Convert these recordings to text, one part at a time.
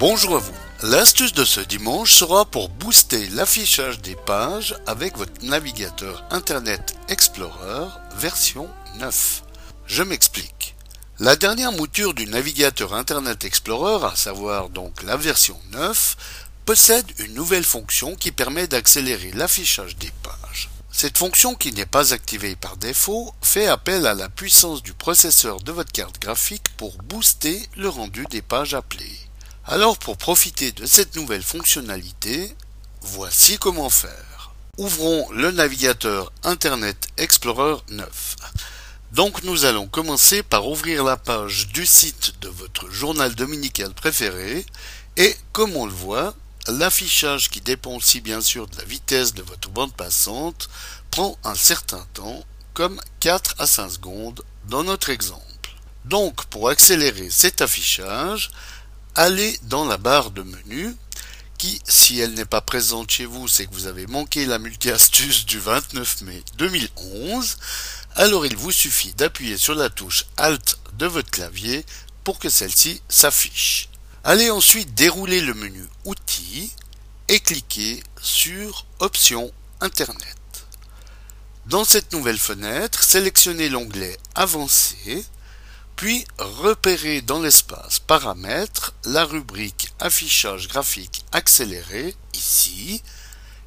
Bonjour à vous. L'astuce de ce dimanche sera pour booster l'affichage des pages avec votre navigateur Internet Explorer version 9. Je m'explique. La dernière mouture du navigateur Internet Explorer, à savoir donc la version 9, possède une nouvelle fonction qui permet d'accélérer l'affichage des pages. Cette fonction qui n'est pas activée par défaut fait appel à la puissance du processeur de votre carte graphique pour booster le rendu des pages appelées. Alors pour profiter de cette nouvelle fonctionnalité, voici comment faire. Ouvrons le navigateur Internet Explorer 9. Donc nous allons commencer par ouvrir la page du site de votre journal dominical préféré et comme on le voit, l'affichage qui dépend aussi bien sûr de la vitesse de votre bande passante prend un certain temps, comme 4 à 5 secondes dans notre exemple. Donc pour accélérer cet affichage, allez dans la barre de menu qui, si elle n'est pas présente chez vous, c'est que vous avez manqué la multi-astuce du 29 mai 2011, alors il vous suffit d'appuyer sur la touche Alt de votre clavier pour que celle-ci s'affiche. Allez ensuite dérouler le menu Outils et cliquez sur Options Internet. Dans cette nouvelle fenêtre, sélectionnez l'onglet Avancé, puis repérez dans l'espace Paramètres la rubrique Affichage graphique accéléré, ici,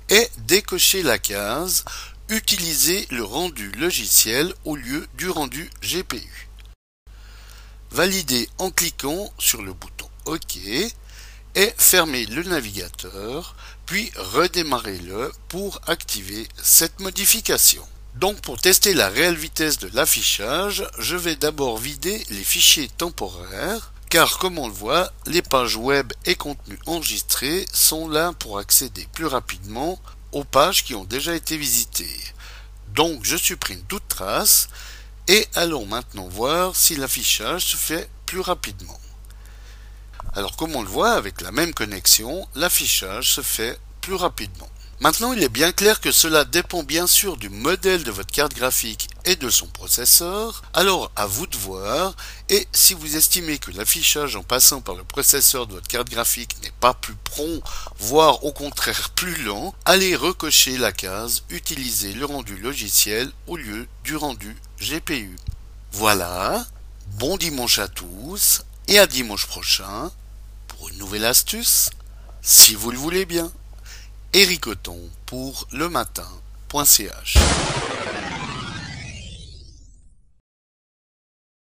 et décochez la case Utiliser le rendu logiciel au lieu du rendu GPU. Validez en cliquant sur le bouton OK et fermez le navigateur, puis redémarrez-le pour activer cette modification. Donc pour tester la réelle vitesse de l'affichage, je vais d'abord vider les fichiers temporaires, car comme on le voit, les pages web et contenus enregistrés sont là pour accéder plus rapidement aux pages qui ont déjà été visitées. Donc je supprime toute trace et allons maintenant voir si l'affichage se fait plus rapidement. Alors comme on le voit avec la même connexion, l'affichage se fait plus rapidement. Maintenant, il est bien clair que cela dépend bien sûr du modèle de votre carte graphique et de son processeur. Alors, à vous de voir. Et si vous estimez que l'affichage en passant par le processeur de votre carte graphique n'est pas plus prompt, voire au contraire plus lent, allez recocher la case Utiliser le rendu logiciel au lieu du rendu GPU. Voilà. Bon dimanche à tous et à dimanche prochain pour une nouvelle astuce, si vous le voulez bien. Éric pour le matin.ch